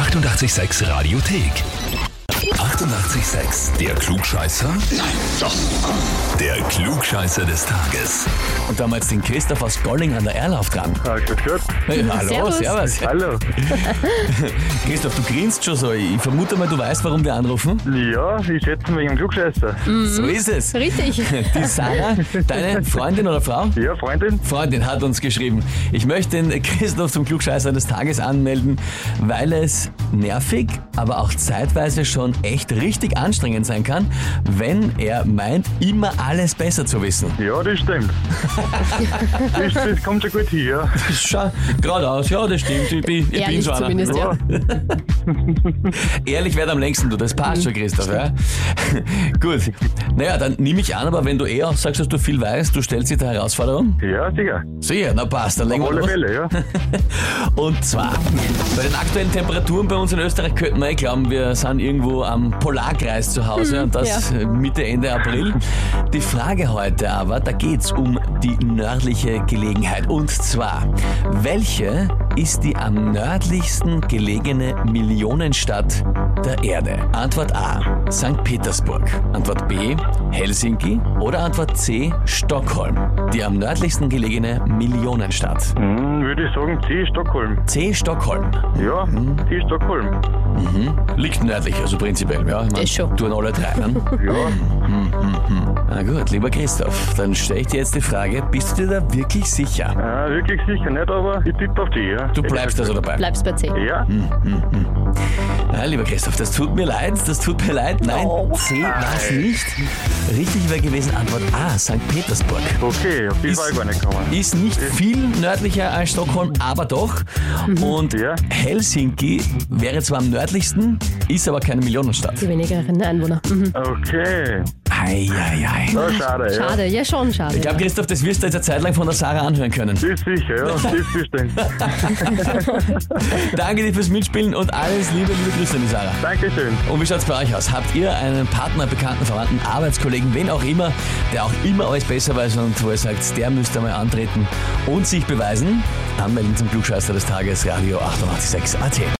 886 Radiothek. 88,6. Der Klugscheißer? Nein, doch. Der Klugscheißer des Tages. Und da haben wir jetzt den Christoph aus Golling an der Erlauf dran. Ah, grüß Gott. Hey, hallo, Servus. servus. Hallo. Christoph, du grinst schon so. Ich vermute mal, du weißt, warum wir anrufen. Ja, ich schätze wegen dem Klugscheißer. So ist es. Richtig. Die Sarah, deine Freundin oder Frau? Ja, Freundin? Freundin hat uns geschrieben, ich möchte den Christoph zum Klugscheißer des Tages anmelden, weil es nervig, aber auch zeitweise schon echt richtig anstrengend sein kann, wenn er meint, immer alles besser zu wissen. Ja, das stimmt. das, das kommt schon gut hin, ja. Schau, geradeaus, ja, das stimmt, ich bin, ich bin Ehrlich so einer. zumindest, ja. Ehrlich wird am längsten, du, das passt schon, Christoph, ja? Gut, naja, dann nehme ich an, aber wenn du eh auch sagst, dass du viel weißt, du stellst dir der Herausforderung? Ja, sicher. Sicher, na passt, dann legen wir alle los. Fälle, ja. Und zwar, bei den aktuellen Temperaturen bei uns in Österreich könnten wir eh glauben, wir sind irgendwo am Polarkreis zu Hause und das ja. Mitte, Ende April. Die Frage heute aber, da geht's um die nördliche Gelegenheit. Und zwar, welche ist die am nördlichsten gelegene Millionenstadt der Erde? Antwort A, St. Petersburg. Antwort B, Helsinki. Oder Antwort C, Stockholm. Die am nördlichsten gelegene Millionenstadt. Hm, würde ich sagen, C Stockholm. C. Stockholm. Ja, C Stockholm. Liegt nördlich, also prinzipiell, ja. Ich mein, Das schon. Tun alle drei, ne? Ja, Na gut, lieber Christoph, dann stelle ich dir jetzt die Frage, bist du dir da wirklich sicher? ah, wirklich sicher nicht, aber ich tippe auf die, ja. Du bleibst also dabei. Bleibst bei 10. Ja, Ja, lieber Christoph, das tut mir leid, das tut mir leid. Nein, C war es nicht. Richtig wäre gewesen Antwort A, St. Petersburg. okay, auf die Ist- war ich gar nicht gekommen. Ist nicht viel nördlicher als Stockholm, aber doch. Und Ja. Helsinki wäre zwar am nördlichsten, ist aber keine Millionenstadt. Die wenigeren Einwohner. Mhm. Okay, Eieiei. na schade, ja. Schade, ja schon schade. Ich glaube, Christoph, das wirst du jetzt eine Zeit lang von der Sarah anhören können. Ist sicher, ja, ist bestimmt. Danke dir fürs Mitspielen und alles Liebe, liebe Grüße an die Sarah. Dankeschön. Und wie schaut's bei euch aus? Habt ihr einen Partner, Bekannten, Verwandten, Arbeitskollegen, wen auch immer, der auch immer alles besser weiß und wo ihr sagt, der müsste mal antreten und sich beweisen? Anmelden zum Klugscheißer des Tages, Radio 886 AT.